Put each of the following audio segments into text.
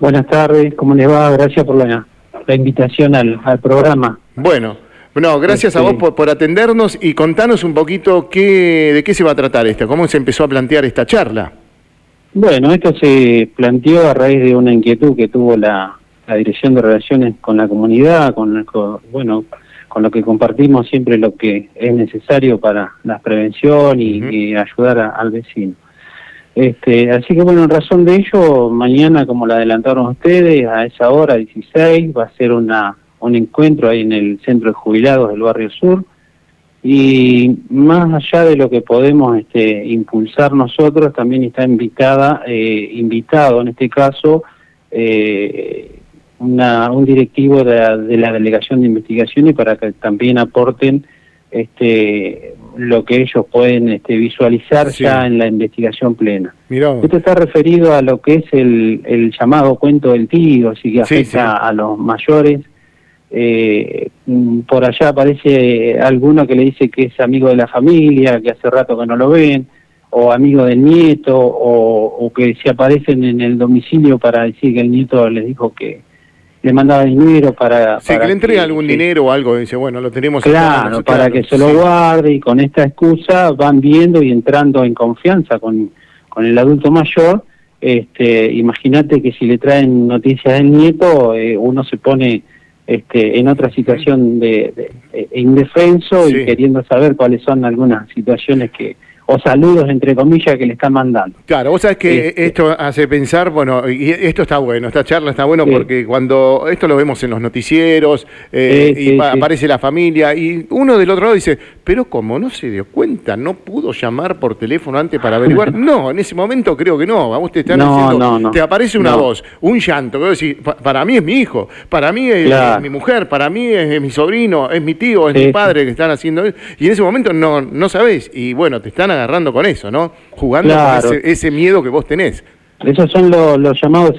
Buenas tardes, ¿cómo les va? Gracias por la, invitación al, programa. Bueno, no, gracias a vos este- por, atendernos y contanos un poquito qué, de qué se va a tratar esto, cómo se empezó a plantear esta charla. Bueno, esto se planteó a raíz de una inquietud que tuvo la, Dirección de Relaciones con la Comunidad, con, bueno, con lo que compartimos siempre lo que es necesario para la prevención y, ayudar al vecino. Este, así que bueno, en razón de ello, mañana, como lo adelantaron ustedes, a esa hora 16 va a ser una, un encuentro ahí en el Centro de Jubilados del Barrio Sur. Y más allá de lo que podemos este, impulsar nosotros, también está invitada, eh, invitado en este caso, eh, una, un directivo de la, de la Delegación de Investigaciones para que también aporten este, lo que ellos pueden este, visualizar ya en la investigación plena. Esto está referido a lo que es el, el llamado cuento del tío, así que afecta a los mayores. Eh, mm, por allá aparece alguno que le dice que es amigo de la familia, que hace rato que no lo ven, o amigo del nieto, o, o que se aparecen en el domicilio para decir que el nieto les dijo que, le mandaba dinero para... Sí, que le entrega algún dinero o algo, dice, bueno, lo tenemos... Claro, para que se lo guarde y con esta excusa van viendo y entrando en confianza con, con el adulto mayor. Este, Imagínate que si le traen noticias del nieto, eh, uno se pone este, en otra situación de, indefenso y queriendo saber cuáles son algunas situaciones que o saludos entre comillas que le están mandando. Claro, vos sabés que este, esto hace pensar, bueno, y esto está bueno, esta charla está bueno porque cuando esto lo vemos en los noticieros eh, y aparece la familia y uno del otro lado dice, pero como no se dio cuenta, no pudo llamar por teléfono antes para averiguar. no, en ese momento creo que no, vamos te están diciendo, te aparece una voz, un llanto, que para mí es mi hijo, para mí es, mi mujer, para mí es, mi sobrino, es mi tío, es mi padre que están haciendo y en ese momento no, no sabés. Y bueno, te están agarrando con eso, ¿no? Jugando con ese, miedo que vos tenés. Esos son los llamados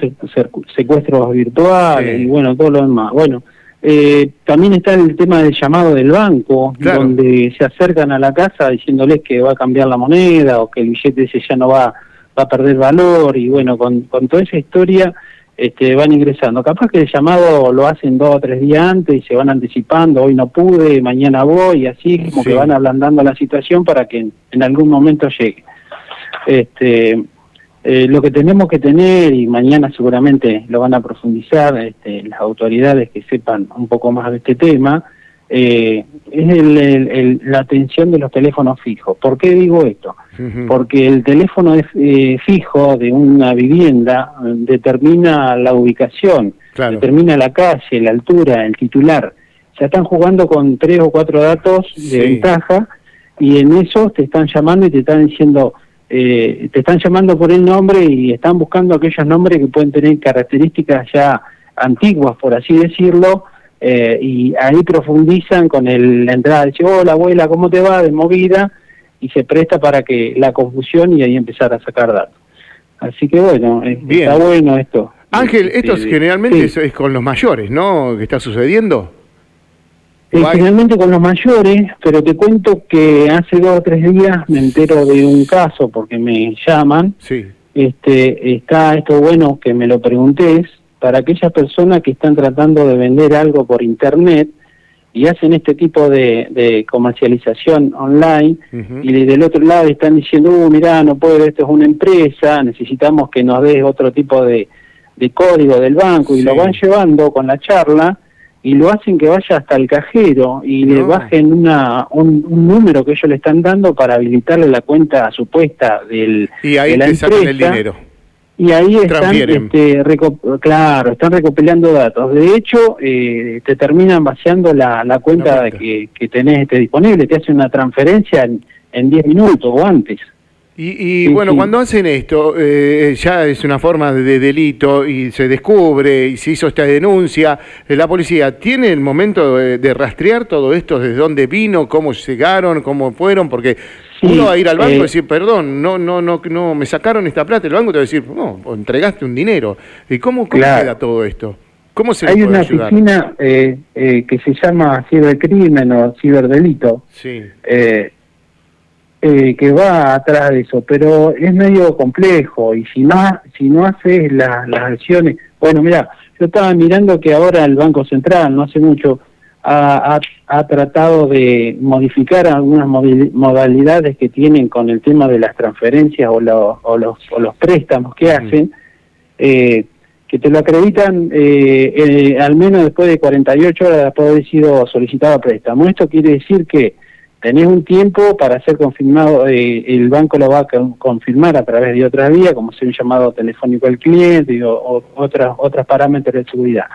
secuestros virtuales y bueno, todo lo demás. Bueno, eh, también está el tema del llamado del banco, donde se acercan a la casa diciéndoles que va a cambiar la moneda o que el billete ese ya no va, va a perder valor y bueno, con, con toda esa historia este, van ingresando. Capaz que el llamado lo hacen dos o tres días antes y se van anticipando, hoy no pude, mañana voy, y así como que van ablandando la situación para que en, algún momento llegue. Este, eh, lo que tenemos que tener, y mañana seguramente lo van a profundizar este, las autoridades que sepan un poco más de este tema, eh, es la atención de los teléfonos fijos. ¿Por qué digo esto? Porque el teléfono eh, fijo de una vivienda eh, determina la ubicación, determina la calle, la altura, el titular. Se están jugando con tres o cuatro datos de ventaja y en eso te están llamando y te están diciendo, te están llamando por el nombre y están buscando aquellos nombres que pueden tener características ya antiguas, por así decirlo, eh, y ahí profundizan con el, la entrada, dice, hola abuela, ¿cómo te va? de movida, y se presta para que la confusión y ahí empezar a sacar datos. Así que bueno, está bueno esto. Ángel, esto generalmente es, con los mayores, ¿no? ¿Qué está sucediendo? Generalmente con los mayores, pero te cuento que hace dos o tres días me entero de un caso porque me llaman. Sí. Este, está esto bueno que me lo preguntés, para aquellas personas que están tratando de vender algo por internet y hacen este tipo de, comercialización online y del otro lado están diciendo, uh, mirá, no puedo, esto es una empresa, necesitamos que nos des otro tipo de, código del banco y lo van llevando con la charla y lo hacen que vaya hasta el cajero y le bajen una, un, número que ellos le están dando para habilitarle la cuenta supuesta del, y ahí de la empresa. el dinero y ahí están, este, claro, están recopilando datos. De hecho, eh, te terminan vaciando la, la cuenta que, que, tenés este, disponible, te hacen una transferencia en 10 minutos o antes. Y, bueno, cuando hacen esto, eh, ya es una forma de delito y se descubre y se hizo esta denuncia, eh, la policía tiene el momento de, rastrear todo esto, desde dónde vino, cómo llegaron, cómo fueron, porque uno va a ir al banco y eh, decir, perdón, no, no, no, no, me sacaron esta plata, el banco te va a decir, no, entregaste un dinero. ¿Y cómo, queda todo esto? ¿Cómo se Hay una oficina que se llama cibercrimen o ciberdelito. Sí. Eh, que va atrás de eso, pero es medio complejo y si no si no haces las acciones, Bueno, mira, yo estaba mirando que ahora el Banco Central, no hace mucho, ha, tratado de modificar algunas modalidades que tienen con el tema de las transferencias o, los, o los, préstamos que hacen, eh, que te lo acreditan eh, eh, al menos después de 48 horas de haber sido solicitado préstamo. Esto quiere decir que tenés un tiempo para ser confirmado, eh, el banco lo va a confirmar a través de otra vía, como ser un llamado telefónico al cliente o, otras, otras parámetros de seguridad.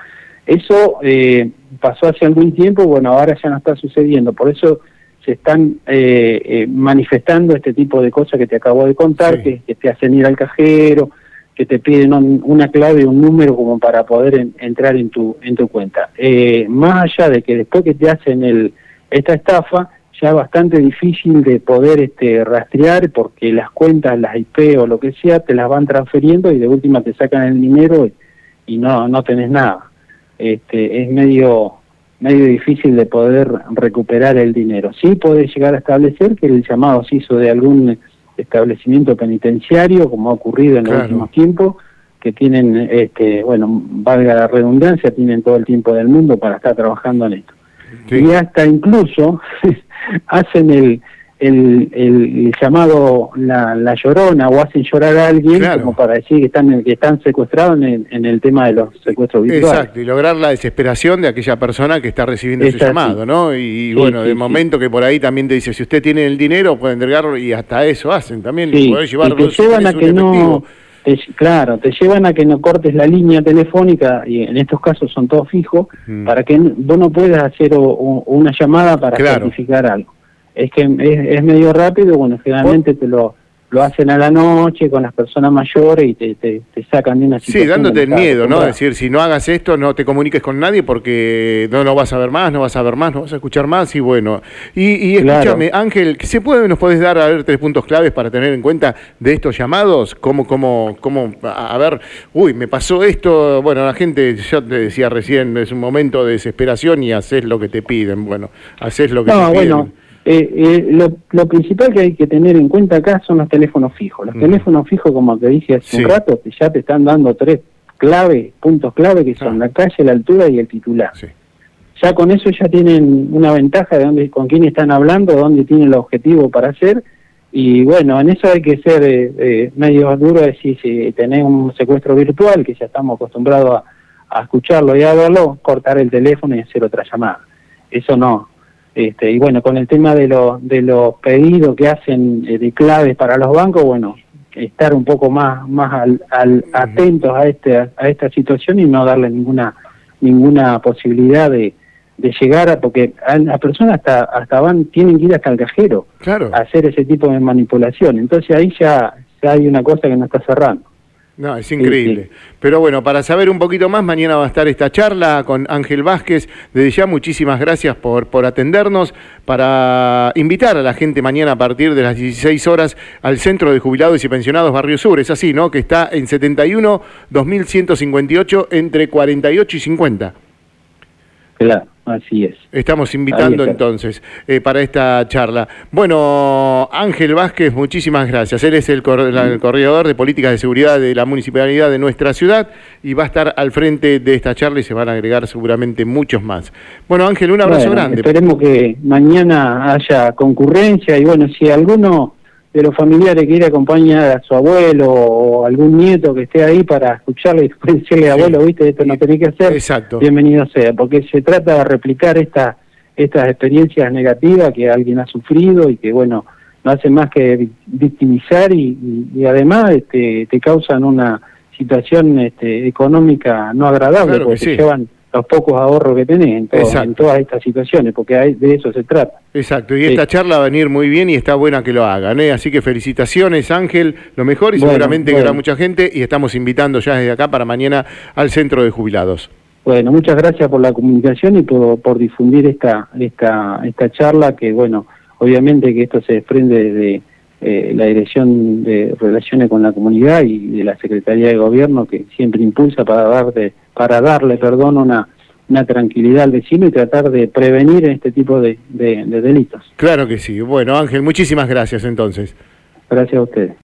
Eso eh, pasó hace algún tiempo, bueno, ahora ya no está sucediendo, por eso se están eh, manifestando este tipo de cosas que te acabo de contar, que, te hacen ir al cajero, que te piden una clave, un número como para poder entrar en tu, en tu cuenta. más allá de que después que te hacen el, esta estafa, ya bastante difícil de poder este, rastrear porque las cuentas, las IP o lo que sea, te las van transfiriendo y de última te sacan el dinero y, no, no tenés nada. Este, es medio, medio difícil de poder recuperar el dinero. Sí puede llegar a establecer que el llamado se hizo de algún establecimiento penitenciario, como ha ocurrido en los últimos tiempos, que tienen, este, bueno, valga la redundancia, tienen todo el tiempo del mundo para estar trabajando en esto. Y hasta incluso hacen el, el, el, llamado la, la, llorona o hacen llorar a alguien como para decir que están que están secuestrados en, en, el tema de los secuestros virtuales. Exacto, y lograr la desesperación de aquella persona que está recibiendo ese llamado, ¿no? Y, bueno, de momento que por ahí también te dice, si usted tiene el dinero, puede entregarlo y hasta eso hacen también. Sí, y te llevan a que no... claro, te llevan a que no cortes la línea telefónica, y en estos casos son todos fijos, mm. para que vos no puedas hacer una llamada para certificar algo es que es, medio rápido, bueno, generalmente te lo, lo hacen a la noche con las personas mayores y te, te, sacan de una situación. Sí, dándote el miedo, ¿no? Es decir, si no hagas esto, no te comuniques con nadie porque no, no vas a ver más, no vas a ver más, no vas a escuchar más y bueno. Y, y escúchame, Ángel, ¿se puede, nos puedes dar a ver tres puntos claves para tener en cuenta de estos llamados? ¿Cómo, cómo, cómo, a ver, uy, me pasó esto? Bueno, la gente, yo te decía recién, es un momento de desesperación y haces lo que te piden. Bueno, haces lo que te piden. Eh, eh, lo, principal que hay que tener en cuenta acá son los teléfonos fijos. Los teléfonos fijos, como te dije hace un rato, ya te están dando tres clave, puntos clave, que son la calle, la altura y el titular. Ya con eso ya tienen una ventaja de dónde, con quién están hablando, dónde tienen el objetivo para hacer. Y bueno, en eso hay que ser eh, medio duro, decir, si tenés un secuestro virtual, que ya estamos acostumbrados a, a escucharlo y a verlo, cortar el teléfono y hacer otra llamada. Eso no, este, y bueno, con el tema de, de los pedidos que hacen eh, de claves para los bancos, bueno, estar un poco más, más al, atentos a, este, a esta situación y no darle ninguna, ninguna posibilidad de, de llegar a, porque las personas hasta, hasta van, tienen que ir hasta el cajero a hacer ese tipo de manipulación. Entonces ahí ya, ya hay una cosa que no está cerrando. No, es increíble. Pero bueno, para saber un poquito más, mañana va a estar esta charla con Ángel Vázquez. Desde ya, muchísimas gracias por, por atendernos. Para invitar a la gente mañana a partir de las 16 horas al Centro de Jubilados y Pensionados Barrio Sur. Es así, ¿no? Que está en 71 2158 entre 48 y 50. Claro. Así es. Estamos invitando entonces eh, para esta charla. Bueno, Ángel Vázquez, muchísimas gracias. Él es el, corredor de políticas de seguridad de la municipalidad de nuestra ciudad y va a estar al frente de esta charla y se van a agregar seguramente muchos más. Bueno, Ángel, un abrazo grande. Esperemos que mañana haya concurrencia y bueno, si alguno de los familiares que quiere acompañar a su abuelo o algún nieto que esté ahí para escucharle y decirle, abuelo, viste, esto no tenés que hacer, Exacto. bienvenido sea, porque se trata de replicar esta, estas experiencias negativas que alguien ha sufrido y que, bueno, no hace más que victimizar y, además este, te causan una situación este, económica no agradable, porque te llevan los pocos ahorros que tenés en, todas estas situaciones, porque de eso se trata. Exacto, y esta charla va a venir muy bien y está buena que lo hagan, ¿eh? así que felicitaciones Ángel, lo mejor y seguramente que habrá mucha gente y estamos invitando ya desde acá para mañana al centro de jubilados. Bueno, muchas gracias por la comunicación y por, por difundir esta, esta, esta charla que, bueno, obviamente que esto se desprende de eh, la Dirección de Relaciones con la Comunidad y de la Secretaría de Gobierno que siempre impulsa para, dar para darle perdón una, una tranquilidad al vecino y tratar de prevenir este tipo de, de delitos. Claro que sí. Bueno, Ángel, muchísimas gracias entonces. Gracias a ustedes.